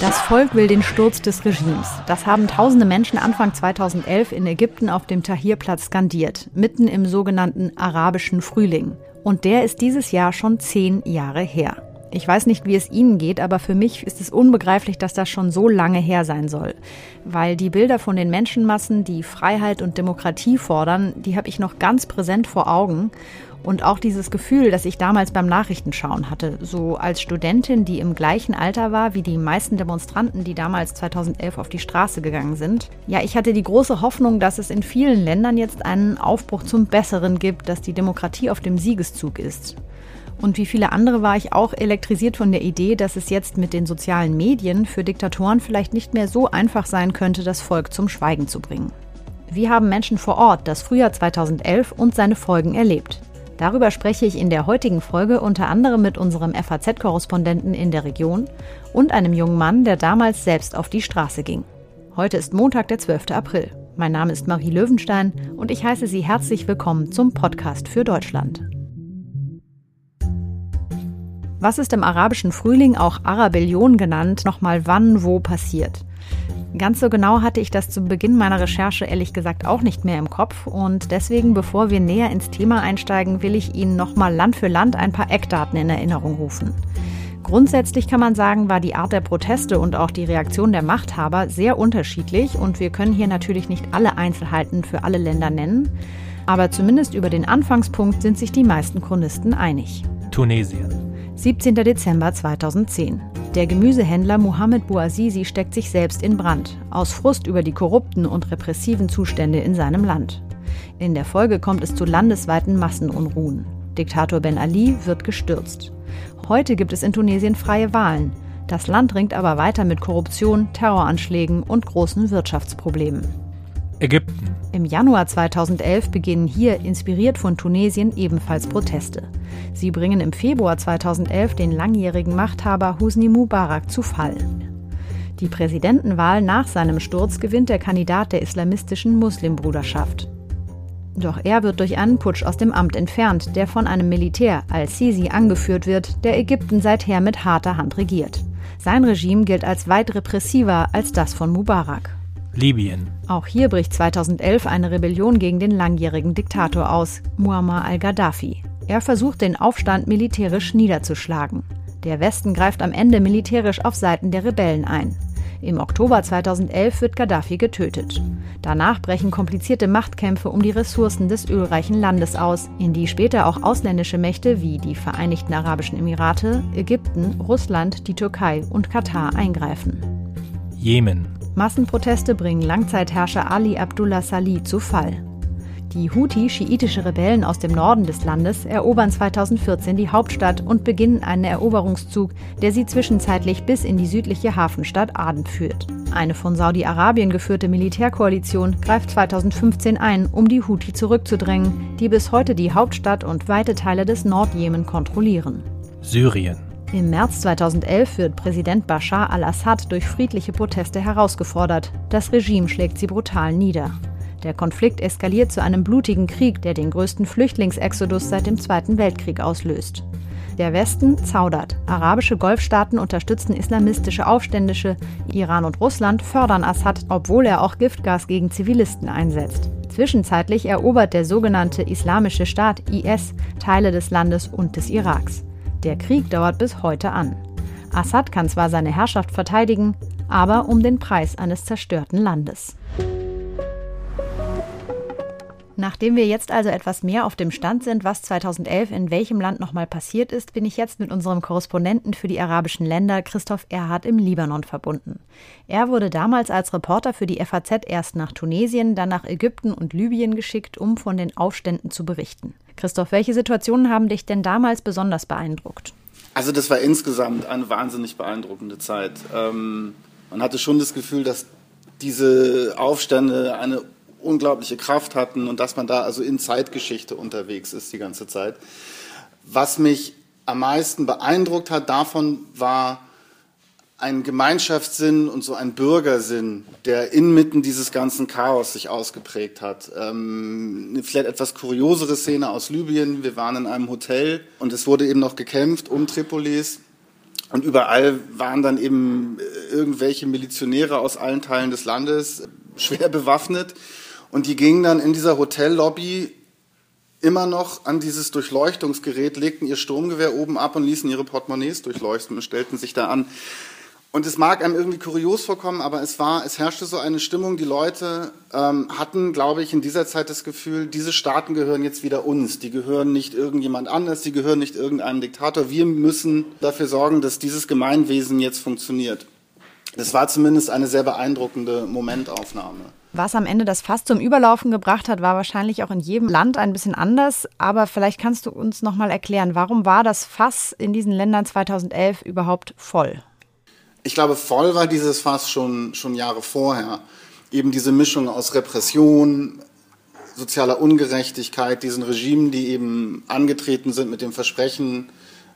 Das Volk will den Sturz des Regimes. Das haben tausende Menschen Anfang 2011 in Ägypten auf dem Tahrirplatz skandiert, mitten im sogenannten arabischen Frühling. Und der ist dieses Jahr schon zehn Jahre her. Ich weiß nicht, wie es Ihnen geht, aber für mich ist es unbegreiflich, dass das schon so lange her sein soll. Weil die Bilder von den Menschenmassen, die Freiheit und Demokratie fordern, die habe ich noch ganz präsent vor Augen. Und auch dieses Gefühl, das ich damals beim Nachrichtenschauen hatte, so als Studentin, die im gleichen Alter war wie die meisten Demonstranten, die damals 2011 auf die Straße gegangen sind. Ja, ich hatte die große Hoffnung, dass es in vielen Ländern jetzt einen Aufbruch zum Besseren gibt, dass die Demokratie auf dem Siegeszug ist. Und wie viele andere war ich auch elektrisiert von der Idee, dass es jetzt mit den sozialen Medien für Diktatoren vielleicht nicht mehr so einfach sein könnte, das Volk zum Schweigen zu bringen. Wie haben Menschen vor Ort das Frühjahr 2011 und seine Folgen erlebt? Darüber spreche ich in der heutigen Folge unter anderem mit unserem FAZ-Korrespondenten in der Region und einem jungen Mann, der damals selbst auf die Straße ging. Heute ist Montag, der 12. April. Mein Name ist Marie Löwenstein und ich heiße Sie herzlich willkommen zum Podcast für Deutschland. Was ist im arabischen Frühling, auch Arabellion genannt, nochmal wann wo passiert? Ganz so genau hatte ich das zu Beginn meiner Recherche ehrlich gesagt auch nicht mehr im Kopf und deswegen, bevor wir näher ins Thema einsteigen, will ich Ihnen nochmal Land für Land ein paar Eckdaten in Erinnerung rufen. Grundsätzlich kann man sagen, war die Art der Proteste und auch die Reaktion der Machthaber sehr unterschiedlich und wir können hier natürlich nicht alle Einzelheiten für alle Länder nennen, aber zumindest über den Anfangspunkt sind sich die meisten Chronisten einig. Tunesien. 17. Dezember 2010. Der Gemüsehändler Mohamed Bouazizi steckt sich selbst in Brand, aus Frust über die korrupten und repressiven Zustände in seinem Land. In der Folge kommt es zu landesweiten Massenunruhen. Diktator Ben Ali wird gestürzt. Heute gibt es in Tunesien freie Wahlen. Das Land ringt aber weiter mit Korruption, Terroranschlägen und großen Wirtschaftsproblemen. Ägypten. Im Januar 2011 beginnen hier, inspiriert von Tunesien, ebenfalls Proteste. Sie bringen im Februar 2011 den langjährigen Machthaber Husni Mubarak zu Fall. Die Präsidentenwahl nach seinem Sturz gewinnt der Kandidat der islamistischen Muslimbruderschaft. Doch er wird durch einen Putsch aus dem Amt entfernt, der von einem Militär, al-Sisi, angeführt wird, der Ägypten seither mit harter Hand regiert. Sein Regime gilt als weit repressiver als das von Mubarak. Libyen. Auch hier bricht 2011 eine Rebellion gegen den langjährigen Diktator aus, Muammar al-Gaddafi. Er versucht, den Aufstand militärisch niederzuschlagen. Der Westen greift am Ende militärisch auf Seiten der Rebellen ein. Im Oktober 2011 wird Gaddafi getötet. Danach brechen komplizierte Machtkämpfe um die Ressourcen des ölreichen Landes aus, in die später auch ausländische Mächte wie die Vereinigten Arabischen Emirate, Ägypten, Russland, die Türkei und Katar eingreifen. Jemen. Massenproteste bringen Langzeitherrscher Ali Abdullah Salih zu Fall. Die Houthi-schiitische Rebellen aus dem Norden des Landes erobern 2014 die Hauptstadt und beginnen einen Eroberungszug, der sie zwischenzeitlich bis in die südliche Hafenstadt Aden führt. Eine von Saudi-Arabien geführte Militärkoalition greift 2015 ein, um die Houthi zurückzudrängen, die bis heute die Hauptstadt und weite Teile des Nordjemen kontrollieren. Syrien. Im März 2011 wird Präsident Bashar al-Assad durch friedliche Proteste herausgefordert. Das Regime schlägt sie brutal nieder. Der Konflikt eskaliert zu einem blutigen Krieg, der den größten Flüchtlingsexodus seit dem Zweiten Weltkrieg auslöst. Der Westen zaudert. Arabische Golfstaaten unterstützen islamistische Aufständische. Iran und Russland fördern Assad, obwohl er auch Giftgas gegen Zivilisten einsetzt. Zwischenzeitlich erobert der sogenannte Islamische Staat IS Teile des Landes und des Iraks. Der Krieg dauert bis heute an. Assad kann zwar seine Herrschaft verteidigen, aber um den Preis eines zerstörten Landes. Nachdem wir jetzt also etwas mehr auf dem Stand sind, was 2011 in welchem Land nochmal passiert ist, bin ich jetzt mit unserem Korrespondenten für die arabischen Länder, Christoph Erhard, im Libanon verbunden. Er wurde damals als Reporter für die FAZ erst nach Tunesien, dann nach Ägypten und Libyen geschickt, um von den Aufständen zu berichten. Christoph, welche Situationen haben dich denn damals besonders beeindruckt? Also das war insgesamt eine wahnsinnig beeindruckende Zeit. Ähm, man hatte schon das Gefühl, dass diese Aufstände eine unglaubliche Kraft hatten und dass man da also in Zeitgeschichte unterwegs ist die ganze Zeit. Was mich am meisten beeindruckt hat davon war ein Gemeinschaftssinn und so ein Bürgersinn, der inmitten dieses ganzen Chaos sich ausgeprägt hat. Ähm, eine vielleicht etwas kuriosere Szene aus Libyen. Wir waren in einem Hotel und es wurde eben noch gekämpft um Tripolis. Und überall waren dann eben äh, irgendwelche Milizionäre aus allen Teilen des Landes, schwer bewaffnet. Und die gingen dann in dieser Hotellobby immer noch an dieses Durchleuchtungsgerät, legten ihr Sturmgewehr oben ab und ließen ihre Portemonnaies durchleuchten und stellten sich da an. Und es mag einem irgendwie kurios vorkommen, aber es war, es herrschte so eine Stimmung. Die Leute ähm, hatten, glaube ich, in dieser Zeit das Gefühl, diese Staaten gehören jetzt wieder uns. Die gehören nicht irgendjemand anders, die gehören nicht irgendeinem Diktator. Wir müssen dafür sorgen, dass dieses Gemeinwesen jetzt funktioniert. Das war zumindest eine sehr beeindruckende Momentaufnahme. Was am Ende das Fass zum Überlaufen gebracht hat, war wahrscheinlich auch in jedem Land ein bisschen anders. Aber vielleicht kannst du uns noch mal erklären, warum war das Fass in diesen Ländern 2011 überhaupt voll? ich glaube, voll war dieses Fass schon, schon Jahre vorher. Eben diese Mischung aus Repression, sozialer Ungerechtigkeit, diesen Regimen, die eben angetreten sind mit dem Versprechen,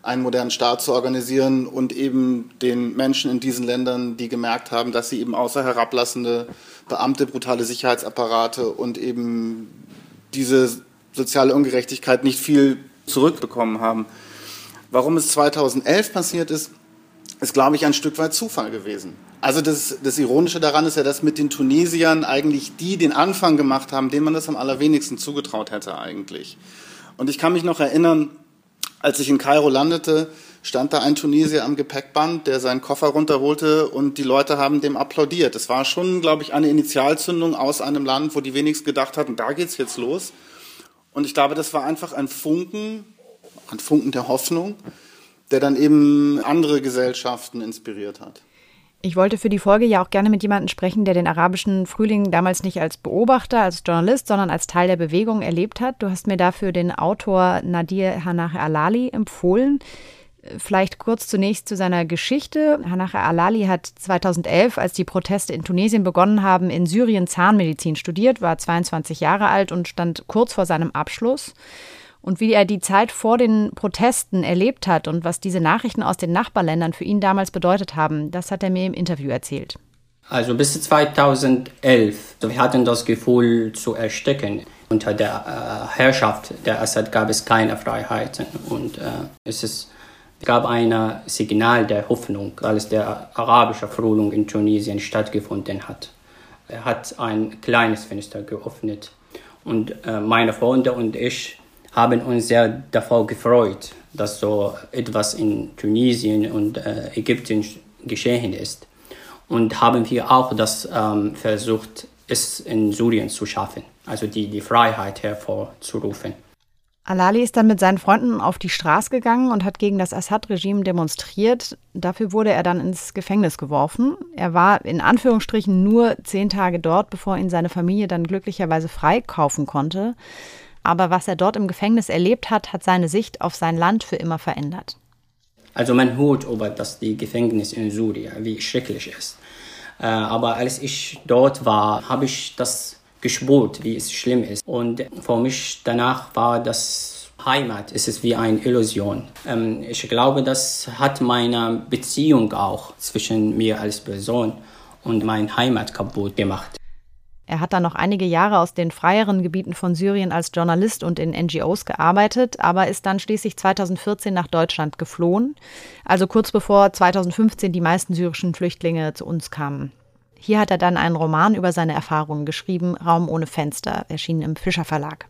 einen modernen Staat zu organisieren und eben den Menschen in diesen Ländern, die gemerkt haben, dass sie eben außer herablassende Beamte, brutale Sicherheitsapparate und eben diese soziale Ungerechtigkeit nicht viel zurückbekommen haben. Warum es 2011 passiert ist, ist, glaube ich, ein Stück weit Zufall gewesen. Also das, das Ironische daran ist ja, dass mit den Tunesiern eigentlich die den Anfang gemacht haben, denen man das am allerwenigsten zugetraut hätte eigentlich. Und ich kann mich noch erinnern, als ich in Kairo landete, stand da ein Tunesier am Gepäckband, der seinen Koffer runterholte und die Leute haben dem applaudiert. Es war schon, glaube ich, eine Initialzündung aus einem Land, wo die wenigsten gedacht hatten, da geht's jetzt los. Und ich glaube, das war einfach ein Funken, ein Funken der Hoffnung, der dann eben andere Gesellschaften inspiriert hat. Ich wollte für die Folge ja auch gerne mit jemandem sprechen, der den arabischen Frühling damals nicht als Beobachter, als Journalist, sondern als Teil der Bewegung erlebt hat. Du hast mir dafür den Autor Nadir Hanache Alali empfohlen. Vielleicht kurz zunächst zu seiner Geschichte. Hanache Alali hat 2011, als die Proteste in Tunesien begonnen haben, in Syrien Zahnmedizin studiert, war 22 Jahre alt und stand kurz vor seinem Abschluss und wie er die Zeit vor den Protesten erlebt hat und was diese Nachrichten aus den Nachbarländern für ihn damals bedeutet haben, das hat er mir im Interview erzählt. Also bis 2011, wir hatten das Gefühl zu ersticken. Unter der äh, Herrschaft der Assad gab es keine Freiheiten und äh, es ist, gab ein Signal der Hoffnung, als der arabische Frühling in Tunesien stattgefunden hat. Er hat ein kleines Fenster geöffnet und äh, meine Freunde und ich haben uns sehr davor gefreut, dass so etwas in Tunesien und äh, Ägypten geschehen ist. Und haben wir auch das ähm, versucht, es in Syrien zu schaffen, also die, die Freiheit hervorzurufen. Alali ist dann mit seinen Freunden auf die Straße gegangen und hat gegen das Assad-Regime demonstriert. Dafür wurde er dann ins Gefängnis geworfen. Er war in Anführungsstrichen nur zehn Tage dort, bevor ihn seine Familie dann glücklicherweise freikaufen konnte. Aber was er dort im Gefängnis erlebt hat, hat seine Sicht auf sein Land für immer verändert. Also man hört über das die Gefängnis in Syrien, wie schrecklich es ist. Äh, aber als ich dort war, habe ich das gespürt, wie es schlimm ist. Und für mich danach war das Heimat, es ist wie eine Illusion. Ähm, ich glaube, das hat meine Beziehung auch zwischen mir als Person und mein Heimat kaputt gemacht. Er hat dann noch einige Jahre aus den freieren Gebieten von Syrien als Journalist und in NGOs gearbeitet, aber ist dann schließlich 2014 nach Deutschland geflohen, also kurz bevor 2015 die meisten syrischen Flüchtlinge zu uns kamen. Hier hat er dann einen Roman über seine Erfahrungen geschrieben, Raum ohne Fenster, erschienen im Fischer Verlag.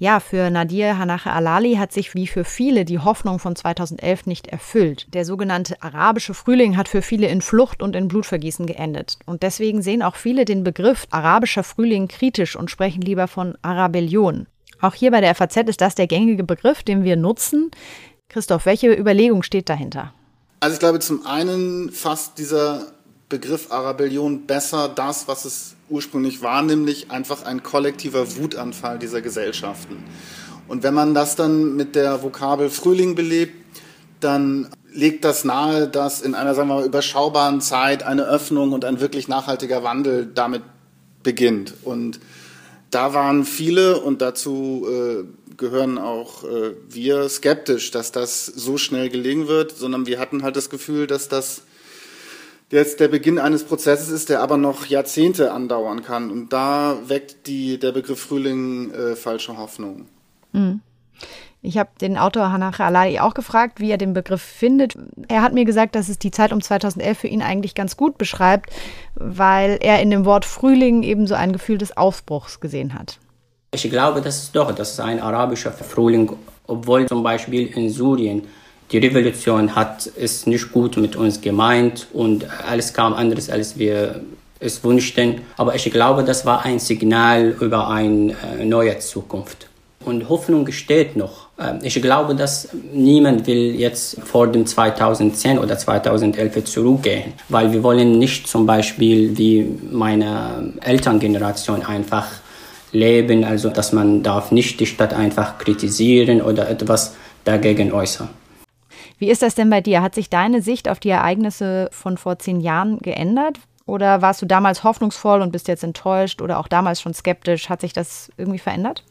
Ja, für Nadir Hanache Alali hat sich wie für viele die Hoffnung von 2011 nicht erfüllt. Der sogenannte arabische Frühling hat für viele in Flucht und in Blutvergießen geendet. Und deswegen sehen auch viele den Begriff arabischer Frühling kritisch und sprechen lieber von Arabellion. Auch hier bei der FAZ ist das der gängige Begriff, den wir nutzen. Christoph, welche Überlegung steht dahinter? Also ich glaube, zum einen fasst dieser Begriff Arabellion besser das, was es ursprünglich war, nämlich einfach ein kollektiver Wutanfall dieser Gesellschaften. Und wenn man das dann mit der Vokabel Frühling belebt, dann legt das nahe, dass in einer, sagen wir mal, überschaubaren Zeit eine Öffnung und ein wirklich nachhaltiger Wandel damit beginnt. Und da waren viele, und dazu äh, gehören auch äh, wir, skeptisch, dass das so schnell gelingen wird, sondern wir hatten halt das Gefühl, dass das jetzt der Beginn eines Prozesses ist, der aber noch Jahrzehnte andauern kann. Und da weckt die, der Begriff Frühling äh, falsche Hoffnung. Mhm. Ich habe den Autor Hanach Alai auch gefragt, wie er den Begriff findet. Er hat mir gesagt, dass es die Zeit um 2011 für ihn eigentlich ganz gut beschreibt, weil er in dem Wort Frühling eben so ein Gefühl des Aufbruchs gesehen hat. Ich glaube, das ist doch, das ist ein arabischer Frühling, obwohl zum Beispiel in Syrien die Revolution hat ist nicht gut mit uns gemeint und alles kam anders, als wir es wünschten. Aber ich glaube, das war ein Signal über eine äh, neue Zukunft. Und Hoffnung steht noch. Ähm, ich glaube, dass niemand will jetzt vor dem 2010 oder 2011 zurückgehen, weil wir wollen nicht zum Beispiel wie meine Elterngeneration einfach leben, also dass man darf nicht die Stadt einfach kritisieren oder etwas dagegen äußern. Wie ist das denn bei dir? Hat sich deine Sicht auf die Ereignisse von vor zehn Jahren geändert? Oder warst du damals hoffnungsvoll und bist jetzt enttäuscht oder auch damals schon skeptisch? Hat sich das irgendwie verändert?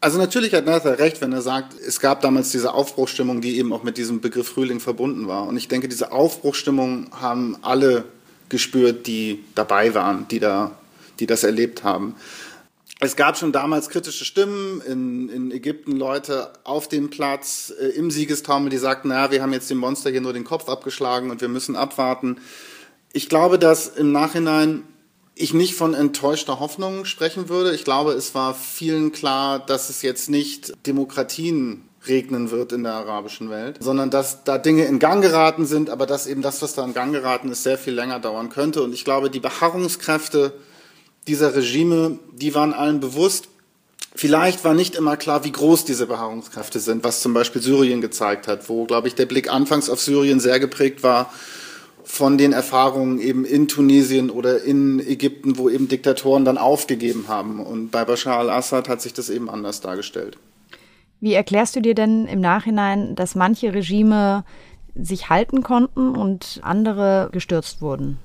Also natürlich hat Nathan recht, wenn er sagt, es gab damals diese Aufbruchstimmung, die eben auch mit diesem Begriff Frühling verbunden war. Und ich denke, diese Aufbruchstimmung haben alle gespürt, die dabei waren, die da, die das erlebt haben. Es gab schon damals kritische Stimmen in, in Ägypten, Leute auf dem Platz äh, im Siegestaumel, die sagten, naja, wir haben jetzt dem Monster hier nur den Kopf abgeschlagen und wir müssen abwarten. Ich glaube, dass im Nachhinein ich nicht von enttäuschter Hoffnung sprechen würde. Ich glaube, es war vielen klar, dass es jetzt nicht Demokratien regnen wird in der arabischen Welt, sondern dass da Dinge in Gang geraten sind, aber dass eben das, was da in Gang geraten ist, sehr viel länger dauern könnte. Und ich glaube, die Beharrungskräfte dieser Regime, die waren allen bewusst. Vielleicht war nicht immer klar, wie groß diese Beharrungskräfte sind, was zum Beispiel Syrien gezeigt hat, wo, glaube ich, der Blick anfangs auf Syrien sehr geprägt war von den Erfahrungen eben in Tunesien oder in Ägypten, wo eben Diktatoren dann aufgegeben haben. Und bei Bashar al-Assad hat sich das eben anders dargestellt. Wie erklärst du dir denn im Nachhinein, dass manche Regime sich halten konnten und andere gestürzt wurden?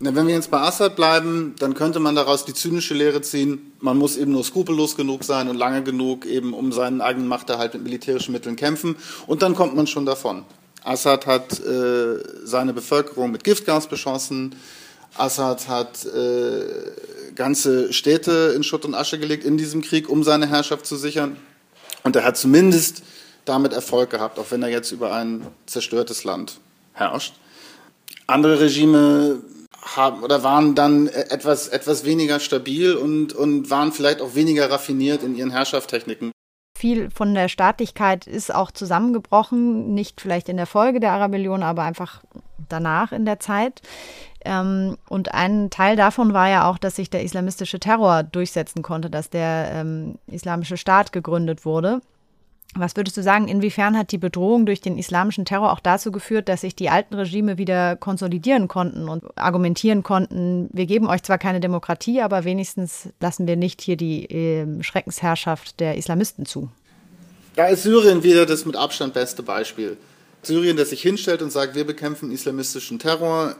Wenn wir jetzt bei Assad bleiben, dann könnte man daraus die zynische Lehre ziehen, man muss eben nur skrupellos genug sein und lange genug eben um seinen eigenen Machterhalt mit militärischen Mitteln kämpfen und dann kommt man schon davon. Assad hat äh, seine Bevölkerung mit Giftgas beschossen, Assad hat äh, ganze Städte in Schutt und Asche gelegt in diesem Krieg, um seine Herrschaft zu sichern. Und er hat zumindest damit Erfolg gehabt, auch wenn er jetzt über ein zerstörtes Land herrscht. Andere Regime haben oder waren dann etwas, etwas weniger stabil und, und waren vielleicht auch weniger raffiniert in ihren Herrschaftstechniken. Viel von der Staatlichkeit ist auch zusammengebrochen, nicht vielleicht in der Folge der Arabellion, aber einfach danach in der Zeit. Ähm, und ein Teil davon war ja auch, dass sich der islamistische Terror durchsetzen konnte, dass der ähm, islamische Staat gegründet wurde. Was würdest du sagen, inwiefern hat die Bedrohung durch den islamischen Terror auch dazu geführt, dass sich die alten Regime wieder konsolidieren konnten und argumentieren konnten, wir geben euch zwar keine Demokratie, aber wenigstens lassen wir nicht hier die äh, Schreckensherrschaft der Islamisten zu? Da ist Syrien wieder das mit Abstand beste Beispiel. Syrien, das sich hinstellt und sagt, wir bekämpfen islamistischen Terror.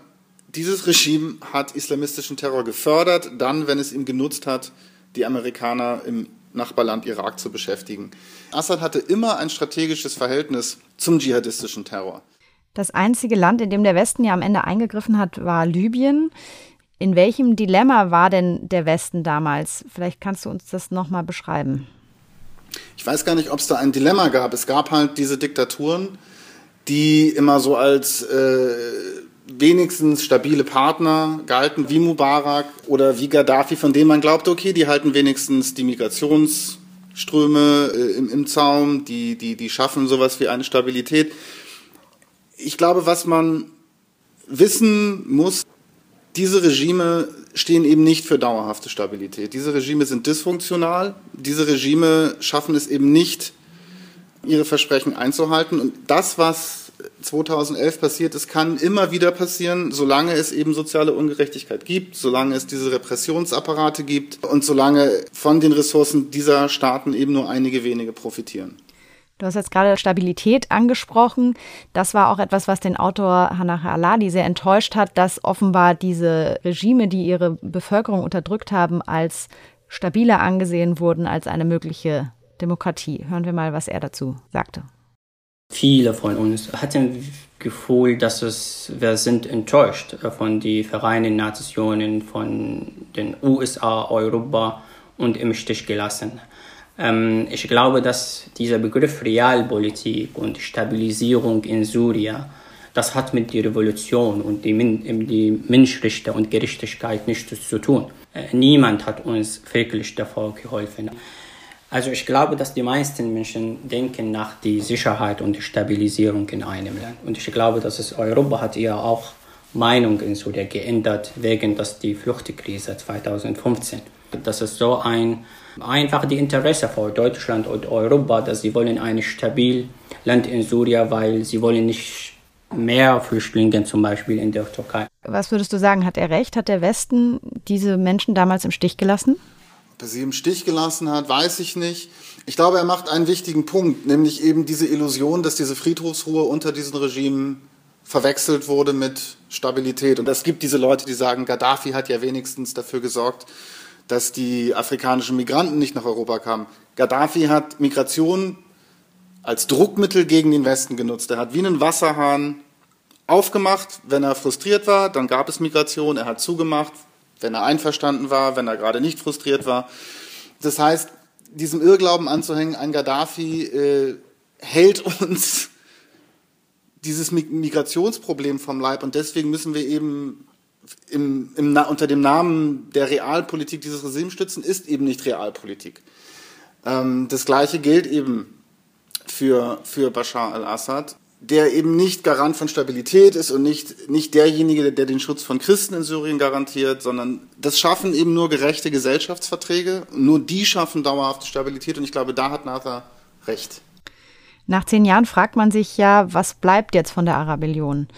Dieses Regime hat islamistischen Terror gefördert, dann, wenn es ihm genutzt hat, die Amerikaner im Nachbarland Irak zu beschäftigen. Assad hatte immer ein strategisches Verhältnis zum dschihadistischen Terror. Das einzige Land, in dem der Westen ja am Ende eingegriffen hat, war Libyen. In welchem Dilemma war denn der Westen damals? Vielleicht kannst du uns das nochmal beschreiben. Ich weiß gar nicht, ob es da ein Dilemma gab. Es gab halt diese Diktaturen, die immer so als äh, wenigstens stabile Partner galten, wie Mubarak oder wie Gaddafi, von denen man glaubte, okay, die halten wenigstens die Migrationsströme äh, im, im Zaum, die, die, die schaffen sowas wie eine Stabilität. Ich glaube, was man wissen muss, diese Regime stehen eben nicht für dauerhafte Stabilität. Diese Regime sind dysfunktional. Diese Regime schaffen es eben nicht, ihre Versprechen einzuhalten. Und das, was 2011 passiert ist, kann immer wieder passieren, solange es eben soziale Ungerechtigkeit gibt, solange es diese Repressionsapparate gibt und solange von den Ressourcen dieser Staaten eben nur einige wenige profitieren. Du hast jetzt gerade Stabilität angesprochen. Das war auch etwas, was den Autor Hannah Aladi sehr enttäuscht hat, dass offenbar diese Regime, die ihre Bevölkerung unterdrückt haben, als stabiler angesehen wurden als eine mögliche Demokratie. Hören wir mal, was er dazu sagte. Viele von uns hatten Gefühl, dass es, wir sind enttäuscht von den Vereinten Nationen, von den USA, Europa und im Stich gelassen. Ähm, ich glaube, dass dieser Begriff Realpolitik und Stabilisierung in Syrien, das hat mit der Revolution und die, die Menschenrechte und Gerechtigkeit nichts zu tun. Äh, niemand hat uns wirklich davor geholfen. Also ich glaube, dass die meisten Menschen denken nach die Sicherheit und die Stabilisierung in einem Land. Und ich glaube, dass es Europa hat ja auch Meinung in Syrien geändert wegen dass die Fluchtkrise 2015. Das ist so ein einfach die Interesse von Deutschland und Europa, dass sie wollen ein stabiles Land in Syrien, weil sie wollen nicht mehr Flüchtlinge zum Beispiel in der Türkei. Was würdest du sagen, hat er recht? Hat der Westen diese Menschen damals im Stich gelassen? Ob sie im Stich gelassen hat, weiß ich nicht. Ich glaube, er macht einen wichtigen Punkt, nämlich eben diese Illusion, dass diese Friedhofsruhe unter diesen Regimen verwechselt wurde mit Stabilität. Und es gibt diese Leute, die sagen, Gaddafi hat ja wenigstens dafür gesorgt, dass die afrikanischen Migranten nicht nach Europa kamen. Gaddafi hat Migration als Druckmittel gegen den Westen genutzt. Er hat wie einen Wasserhahn aufgemacht, wenn er frustriert war, dann gab es Migration. Er hat zugemacht, wenn er einverstanden war, wenn er gerade nicht frustriert war. Das heißt, diesem Irrglauben anzuhängen, ein Gaddafi äh, hält uns dieses Migrationsproblem vom Leib und deswegen müssen wir eben im, im, unter dem Namen der Realpolitik dieses Regimes stützen, ist eben nicht Realpolitik. Ähm, das Gleiche gilt eben für, für Bashar al-Assad, der eben nicht Garant von Stabilität ist und nicht, nicht derjenige, der den Schutz von Christen in Syrien garantiert, sondern das schaffen eben nur gerechte Gesellschaftsverträge. Nur die schaffen dauerhafte Stabilität und ich glaube, da hat Nathan recht. Nach zehn Jahren fragt man sich ja, was bleibt jetzt von der Arabellion?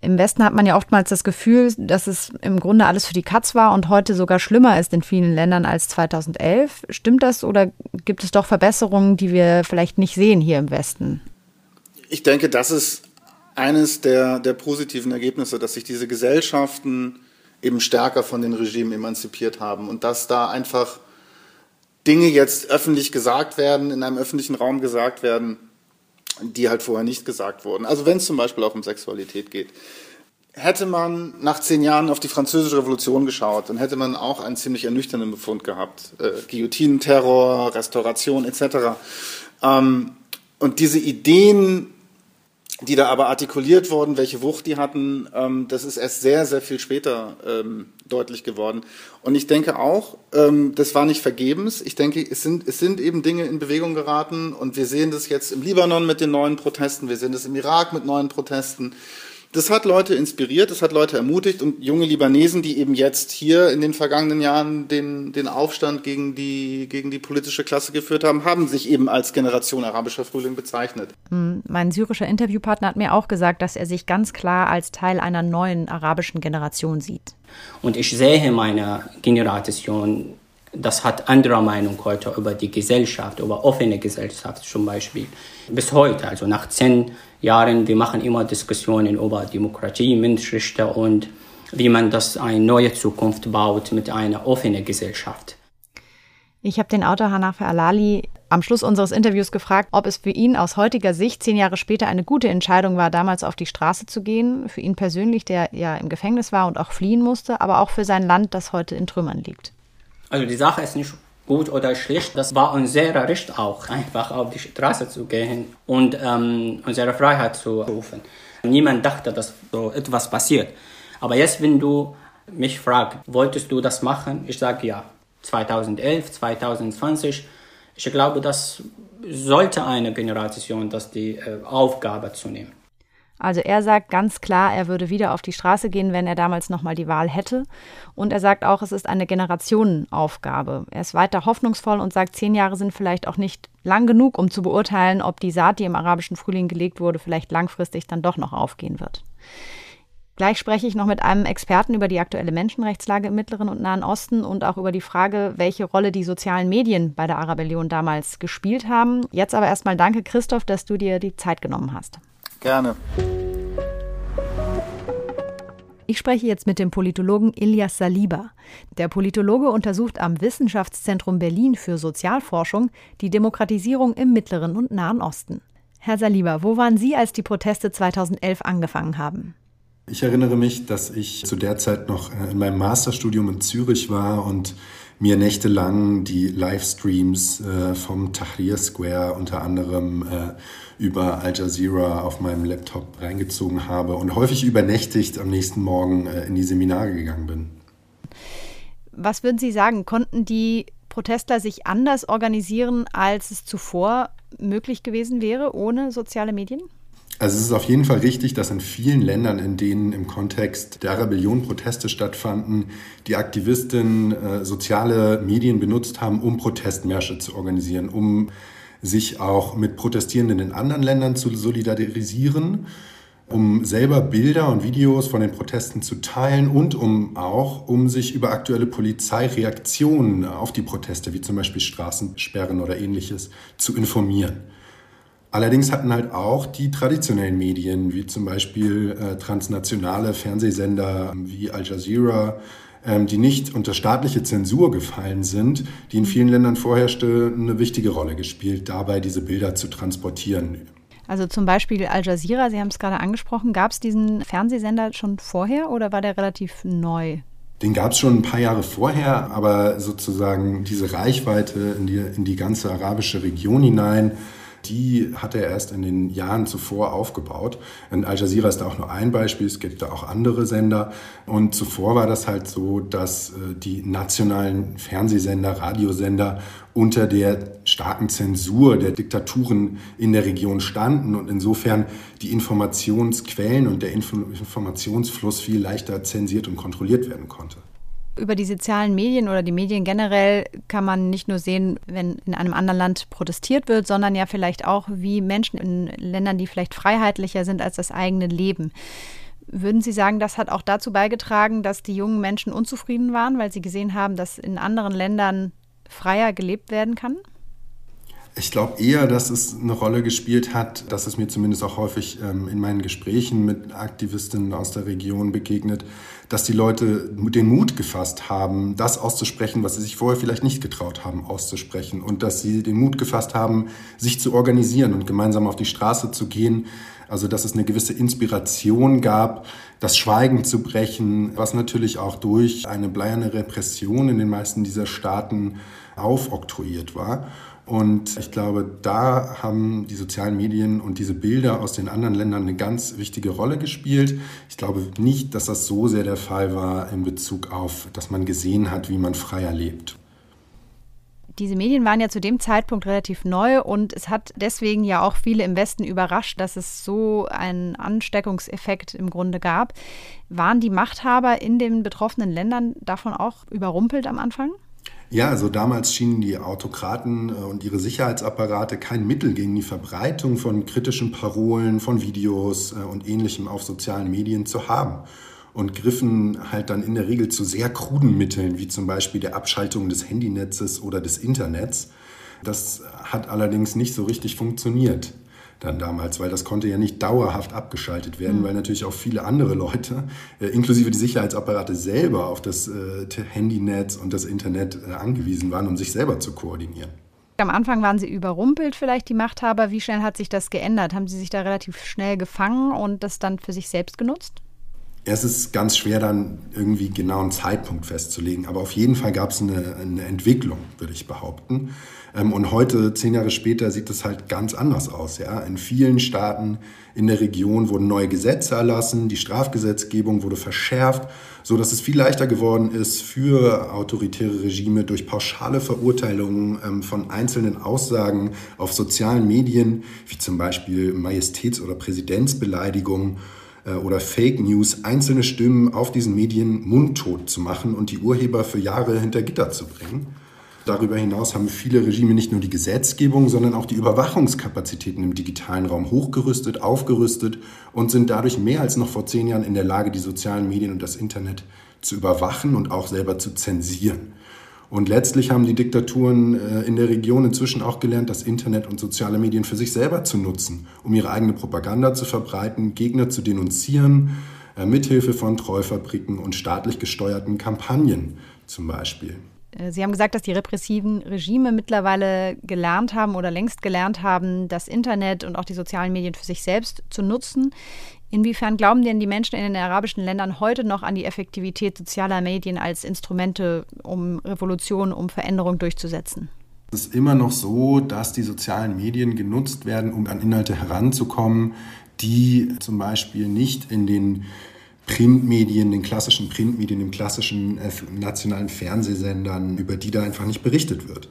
Im Westen hat man ja oftmals das Gefühl, dass es im Grunde alles für die Katz war und heute sogar schlimmer ist in vielen Ländern als 2011. Stimmt das oder gibt es doch Verbesserungen, die wir vielleicht nicht sehen hier im Westen? Ich denke, das ist eines der, der positiven Ergebnisse, dass sich diese Gesellschaften eben stärker von den Regimen emanzipiert haben und dass da einfach Dinge jetzt öffentlich gesagt werden, in einem öffentlichen Raum gesagt werden, die halt vorher nicht gesagt wurden. Also wenn es zum Beispiel auch um Sexualität geht. Hätte man nach zehn Jahren auf die französische Revolution geschaut, dann hätte man auch einen ziemlich ernüchternden Befund gehabt. Äh, Guillotinenterror, Restauration etc. Ähm, und diese Ideen die da aber artikuliert wurden, welche Wucht die hatten, ähm, das ist erst sehr, sehr viel später ähm, deutlich geworden. Und ich denke auch, ähm, das war nicht vergebens. Ich denke, es sind, es sind eben Dinge in Bewegung geraten und wir sehen das jetzt im Libanon mit den neuen Protesten, wir sehen das im Irak mit neuen Protesten das hat Leute inspiriert, das hat Leute ermutigt und junge Libanesen, die eben jetzt hier in den vergangenen Jahren den, den Aufstand gegen die, gegen die politische Klasse geführt haben, haben sich eben als Generation arabischer Frühling bezeichnet. Hm, mein syrischer Interviewpartner hat mir auch gesagt, dass er sich ganz klar als Teil einer neuen arabischen Generation sieht. Und ich sehe meine Generation das hat andere Meinung heute über die Gesellschaft, über offene Gesellschaft zum Beispiel. Bis heute, also nach zehn Jahren, wir machen immer Diskussionen über Demokratie, Menschenrechte und wie man das eine neue Zukunft baut mit einer offenen Gesellschaft. Ich habe den Autor Hanafe Alali am Schluss unseres Interviews gefragt, ob es für ihn aus heutiger Sicht zehn Jahre später eine gute Entscheidung war, damals auf die Straße zu gehen. Für ihn persönlich, der ja im Gefängnis war und auch fliehen musste, aber auch für sein Land, das heute in Trümmern liegt. Also die Sache ist nicht gut oder schlecht. Das war unser Recht auch, einfach auf die Straße zu gehen und ähm, unsere Freiheit zu rufen. Niemand dachte, dass so etwas passiert. Aber jetzt, wenn du mich fragst, wolltest du das machen? Ich sage ja. 2011, 2020. Ich glaube, das sollte eine Generation, das die äh, Aufgabe zu nehmen. Also er sagt ganz klar, er würde wieder auf die Straße gehen, wenn er damals nochmal die Wahl hätte. Und er sagt auch, es ist eine Generationenaufgabe. Er ist weiter hoffnungsvoll und sagt, zehn Jahre sind vielleicht auch nicht lang genug, um zu beurteilen, ob die Saat, die im arabischen Frühling gelegt wurde, vielleicht langfristig dann doch noch aufgehen wird. Gleich spreche ich noch mit einem Experten über die aktuelle Menschenrechtslage im Mittleren und Nahen Osten und auch über die Frage, welche Rolle die sozialen Medien bei der Arabellion damals gespielt haben. Jetzt aber erstmal danke, Christoph, dass du dir die Zeit genommen hast. Gerne. Ich spreche jetzt mit dem Politologen Ilias Saliba. Der Politologe untersucht am Wissenschaftszentrum Berlin für Sozialforschung die Demokratisierung im Mittleren und Nahen Osten. Herr Saliba, wo waren Sie, als die Proteste 2011 angefangen haben? Ich erinnere mich, dass ich zu der Zeit noch äh, in meinem Masterstudium in Zürich war und mir nächtelang die Livestreams äh, vom Tahrir Square unter anderem äh, über Al Jazeera auf meinem Laptop reingezogen habe und häufig übernächtigt am nächsten Morgen in die Seminare gegangen bin. Was würden Sie sagen, konnten die Protestler sich anders organisieren, als es zuvor möglich gewesen wäre ohne soziale Medien? Also es ist auf jeden Fall richtig, dass in vielen Ländern, in denen im Kontext der Rebellion Proteste stattfanden, die Aktivistinnen äh, soziale Medien benutzt haben, um Protestmärsche zu organisieren, um sich auch mit Protestierenden in anderen Ländern zu solidarisieren, um selber Bilder und Videos von den Protesten zu teilen und um auch, um sich über aktuelle Polizeireaktionen auf die Proteste, wie zum Beispiel Straßensperren oder ähnliches, zu informieren. Allerdings hatten halt auch die traditionellen Medien, wie zum Beispiel äh, transnationale Fernsehsender wie Al Jazeera, ähm, die nicht unter staatliche Zensur gefallen sind, die in vielen Ländern vorherrschte, eine wichtige Rolle gespielt, dabei diese Bilder zu transportieren. Also zum Beispiel Al Jazeera, Sie haben es gerade angesprochen, gab es diesen Fernsehsender schon vorher oder war der relativ neu? Den gab es schon ein paar Jahre vorher, aber sozusagen diese Reichweite in die, in die ganze arabische Region hinein, die hat er erst in den Jahren zuvor aufgebaut. Und Al Jazeera ist da auch nur ein Beispiel, es gibt da auch andere Sender. Und zuvor war das halt so, dass äh, die nationalen Fernsehsender, Radiosender unter der starken Zensur der Diktaturen in der Region standen und insofern die Informationsquellen und der Informationsfluss viel leichter zensiert und kontrolliert werden konnte. Über die sozialen Medien oder die Medien generell kann man nicht nur sehen, wenn in einem anderen Land protestiert wird, sondern ja vielleicht auch, wie Menschen in Ländern, die vielleicht freiheitlicher sind als das eigene Leben. Würden Sie sagen, das hat auch dazu beigetragen, dass die jungen Menschen unzufrieden waren, weil sie gesehen haben, dass in anderen Ländern freier gelebt werden kann? Ich glaube eher, dass es eine Rolle gespielt hat, dass es mir zumindest auch häufig ähm, in meinen Gesprächen mit Aktivistinnen aus der Region begegnet, dass die Leute den Mut gefasst haben, das auszusprechen, was sie sich vorher vielleicht nicht getraut haben auszusprechen und dass sie den Mut gefasst haben, sich zu organisieren und gemeinsam auf die Straße zu gehen. Also dass es eine gewisse Inspiration gab, das Schweigen zu brechen, was natürlich auch durch eine bleierne Repression in den meisten dieser Staaten aufoktroyiert war. Und ich glaube, da haben die sozialen Medien und diese Bilder aus den anderen Ländern eine ganz wichtige Rolle gespielt. Ich glaube nicht, dass das so sehr der Fall war in Bezug auf, dass man gesehen hat, wie man freier lebt. Diese Medien waren ja zu dem Zeitpunkt relativ neu und es hat deswegen ja auch viele im Westen überrascht, dass es so einen Ansteckungseffekt im Grunde gab. Waren die Machthaber in den betroffenen Ländern davon auch überrumpelt am Anfang? Ja, also damals schienen die Autokraten äh, und ihre Sicherheitsapparate kein Mittel gegen die Verbreitung von kritischen Parolen, von Videos äh, und ähnlichem auf sozialen Medien zu haben und griffen halt dann in der Regel zu sehr kruden Mitteln, wie zum Beispiel der Abschaltung des Handynetzes oder des Internets. Das hat allerdings nicht so richtig funktioniert dann damals, weil das konnte ja nicht dauerhaft abgeschaltet werden, mhm. weil natürlich auch viele andere Leute, äh, inklusive die Sicherheitsapparate selber, auf das äh, Handynetz und das Internet äh, angewiesen waren, um sich selber zu koordinieren. Am Anfang waren Sie überrumpelt, vielleicht die Machthaber. Wie schnell hat sich das geändert? Haben Sie sich da relativ schnell gefangen und das dann für sich selbst genutzt? Es ist ganz schwer, dann irgendwie genau einen Zeitpunkt festzulegen. Aber auf jeden Fall gab es eine, eine, Entwicklung, würde ich behaupten. Ähm, und heute, zehn Jahre später, sieht es halt ganz anders aus. Ja? In vielen Staaten in der Region wurden neue Gesetze erlassen, die Strafgesetzgebung wurde verschärft, so dass es viel leichter geworden ist für autoritäre Regime durch pauschale Verurteilungen ähm, von einzelnen Aussagen auf sozialen Medien, wie zum Beispiel Majestäts- oder Präsidentsbeleidigungen, äh, oder Fake News einzelne Stimmen auf diesen Medien mundtot zu machen und die Urheber für Jahre hinter Gitter zu bringen. Darüber hinaus haben viele Regime nicht nur die Gesetzgebung, sondern auch die Überwachungskapazitäten im digitalen Raum hochgerüstet, aufgerüstet und sind dadurch mehr als noch vor zehn Jahren in der Lage, die sozialen Medien und das Internet zu überwachen und auch selber zu zensieren. Und letztlich haben die Diktaturen äh, in der Region inzwischen auch gelernt, das Internet und soziale Medien für sich selber zu nutzen, um ihre eigene Propaganda zu verbreiten, Gegner zu denunzieren, äh, mithilfe von Treufabriken und staatlich gesteuerten Kampagnen zum Beispiel. Äh, Sie haben gesagt, dass die repressiven Regime mittlerweile gelernt haben oder längst gelernt haben, das Internet und auch die sozialen Medien für sich selbst zu nutzen. Inwiefern glauben denn die Menschen in den arabischen Ländern heute noch an die Effektivität sozialer Medien als Instrumente, um Revolution, um Veränderung durchzusetzen? Es ist immer noch so, dass die sozialen Medien genutzt werden, um an Inhalte heranzukommen, die zum Beispiel nicht in den Printmedien, den klassischen Printmedien, den klassischen äh, nationalen Fernsehsendern, über die da einfach nicht berichtet wird.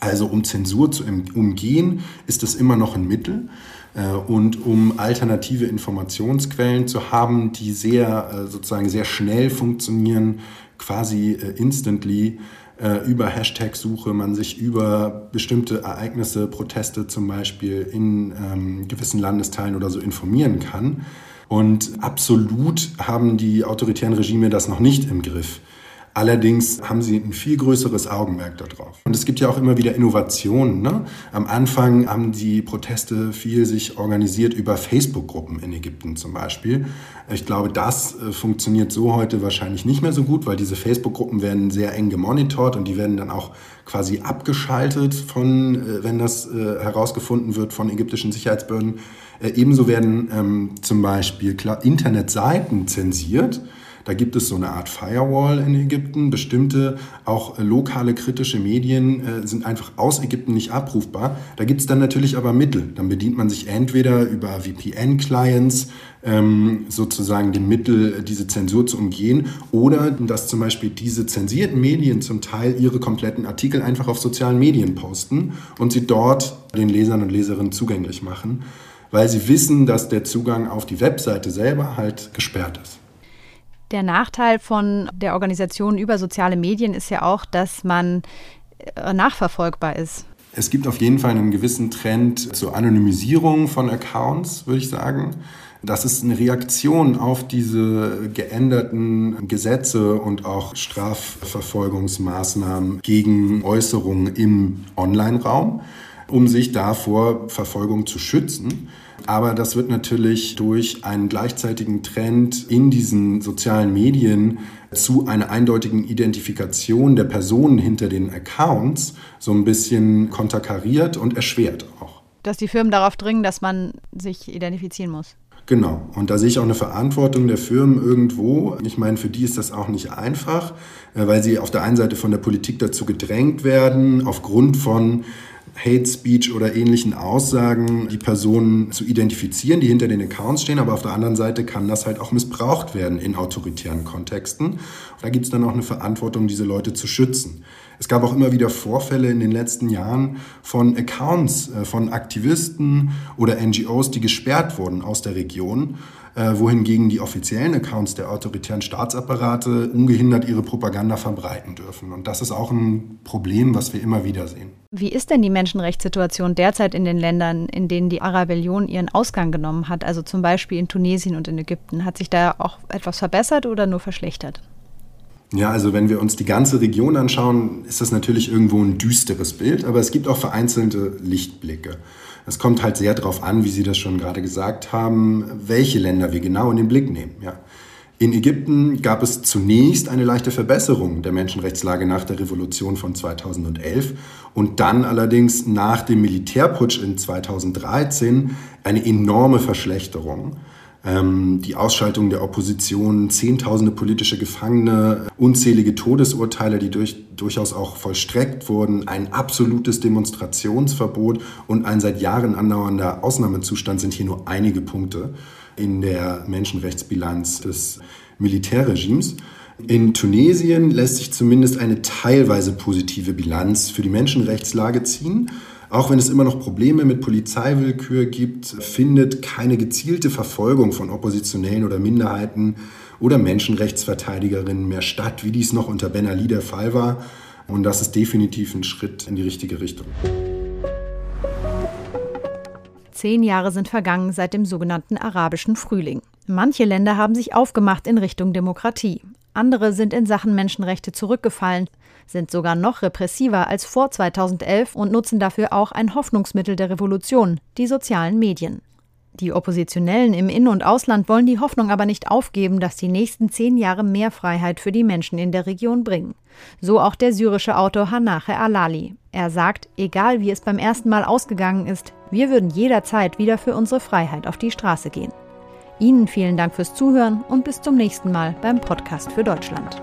Also um Zensur zu umgehen, ist das immer noch ein Mittel. Äh, und um alternative Informationsquellen zu haben, die sehr, äh, sozusagen sehr schnell funktionieren, quasi instantly, über Hashtag-Suche man sich über bestimmte Ereignisse, Proteste zum Beispiel in ähm, gewissen Landesteilen oder so informieren kann. Und absolut haben die autoritären Regime das noch nicht im Griff. Allerdings haben sie ein viel größeres Augenmerk darauf. Und es gibt ja auch immer wieder Innovationen. Ne? Am Anfang haben die Proteste viel sich organisiert über Facebook-Gruppen in Ägypten zum Beispiel. Ich glaube, das äh, funktioniert so heute wahrscheinlich nicht mehr so gut, weil diese Facebook-Gruppen werden sehr eng gemonitort und die werden dann auch quasi abgeschaltet von, äh, wenn das äh, herausgefunden wird von ägyptischen Sicherheitsbehörden. Ebenso werden ähm, zum Beispiel Internetseiten zensiert da gibt es so eine Art Firewall in Ägypten. Bestimmte auch äh, lokale kritische Medien äh, sind einfach aus Ägypten nicht abrufbar. Da gibt es dann natürlich aber Mittel. Dann bedient man sich entweder über VPN-Clients, ähm, sozusagen dem Mittel, diese Zensur zu umgehen, oder dass zum Beispiel diese zensierten Medien zum Teil ihre kompletten Artikel einfach auf sozialen Medien posten und sie dort den Lesern und Leserinnen zugänglich machen, weil sie wissen, dass der Zugang auf die Webseite selber halt gesperrt ist. Der Nachteil von der Organisation über soziale Medien ist ja auch, dass man äh, nachverfolgbar ist. Es gibt auf jeden Fall einen gewissen Trend zur Anonymisierung von Accounts, würde ich sagen. Das ist eine Reaktion auf diese geänderten Gesetze und auch Strafverfolgungsmaßnahmen gegen Äußerungen im Online-Raum, um sich davor Verfolgung zu schützen. Aber das wird natürlich durch einen gleichzeitigen Trend in diesen sozialen Medien zu einer eindeutigen Identifikation der Personen hinter den Accounts so ein bisschen konterkariert und erschwert auch. Dass die Firmen darauf dringen, dass man sich identifizieren muss. Genau. Und da sehe ich auch eine Verantwortung der Firmen irgendwo. Ich meine, für die ist das auch nicht einfach, äh, weil sie auf der einen Seite von der Politik dazu gedrängt werden, aufgrund von Hate Speech oder ähnlichen Aussagen die Personen zu identifizieren, die hinter den Accounts stehen. Aber auf der anderen Seite kann das halt auch missbraucht werden in autoritären Kontexten. Da gibt es dann auch eine Verantwortung, diese Leute zu schützen. Es gab auch immer wieder Vorfälle in den letzten Jahren von Accounts äh, von Aktivisten oder NGOs, die gesperrt wurden aus der Region äh, wohingegen die offiziellen Accounts der autoritären Staatsapparate ungehindert ihre Propaganda verbreiten dürfen. Und das ist auch ein Problem, was wir immer wieder sehen. Wie ist denn die Menschenrechtssituation derzeit in den Ländern, in denen die Arabellion ihren Ausgang genommen hat, also zum Beispiel in Tunesien und in Ägypten? Hat sich da auch etwas verbessert oder nur verschlechtert? Ja, also wenn wir uns die ganze Region anschauen, ist das natürlich irgendwo ein düsteres Bild, aber es gibt auch vereinzelte Lichtblicke. Es kommt halt sehr darauf an, wie Sie das schon gerade gesagt haben, welche Länder wir genau in den Blick nehmen. Ja. In Ägypten gab es zunächst eine leichte Verbesserung der Menschenrechtslage nach der Revolution von 2011 und dann allerdings nach dem Militärputsch in 2013 eine enorme Verschlechterung die Ausschaltung der Opposition, Zehntausende politische Gefangene, unzählige Todesurteile, die durch, durchaus auch vollstreckt wurden, ein absolutes Demonstrationsverbot und ein seit Jahren andauernder Ausnahmezustand sind hier nur einige Punkte in der Menschenrechtsbilanz des Militärregimes. In Tunesien lässt sich zumindest eine teilweise positive Bilanz für die Menschenrechtslage ziehen. Auch wenn es immer noch Probleme mit Polizeiwillkür gibt, findet keine gezielte Verfolgung von Oppositionellen oder Minderheiten oder Menschenrechtsverteidigerinnen mehr statt, wie dies noch unter Ben Ali der Fall war. Und das ist definitiv ein Schritt in die richtige Richtung. Zehn Jahre sind vergangen seit dem sogenannten arabischen Frühling. Manche Länder haben sich aufgemacht in Richtung Demokratie. Andere sind in Sachen Menschenrechte zurückgefallen sind sogar noch repressiver als vor 2011 und nutzen dafür auch ein Hoffnungsmittel der Revolution, die sozialen Medien. Die Oppositionellen im In- und Ausland wollen die Hoffnung aber nicht aufgeben, dass die nächsten zehn Jahre mehr Freiheit für die Menschen in der Region bringen. So auch der syrische Autor Hanache Alali. Er sagt, egal wie es beim ersten Mal ausgegangen ist, wir würden jederzeit wieder für unsere Freiheit auf die Straße gehen. Ihnen vielen Dank fürs Zuhören und bis zum nächsten Mal beim Podcast für Deutschland.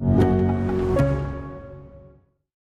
you